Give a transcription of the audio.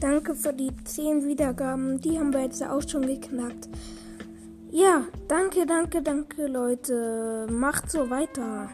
Danke für die 10 Wiedergaben. Die haben wir jetzt auch schon geknackt. Ja, danke, danke, danke, Leute. Macht so weiter.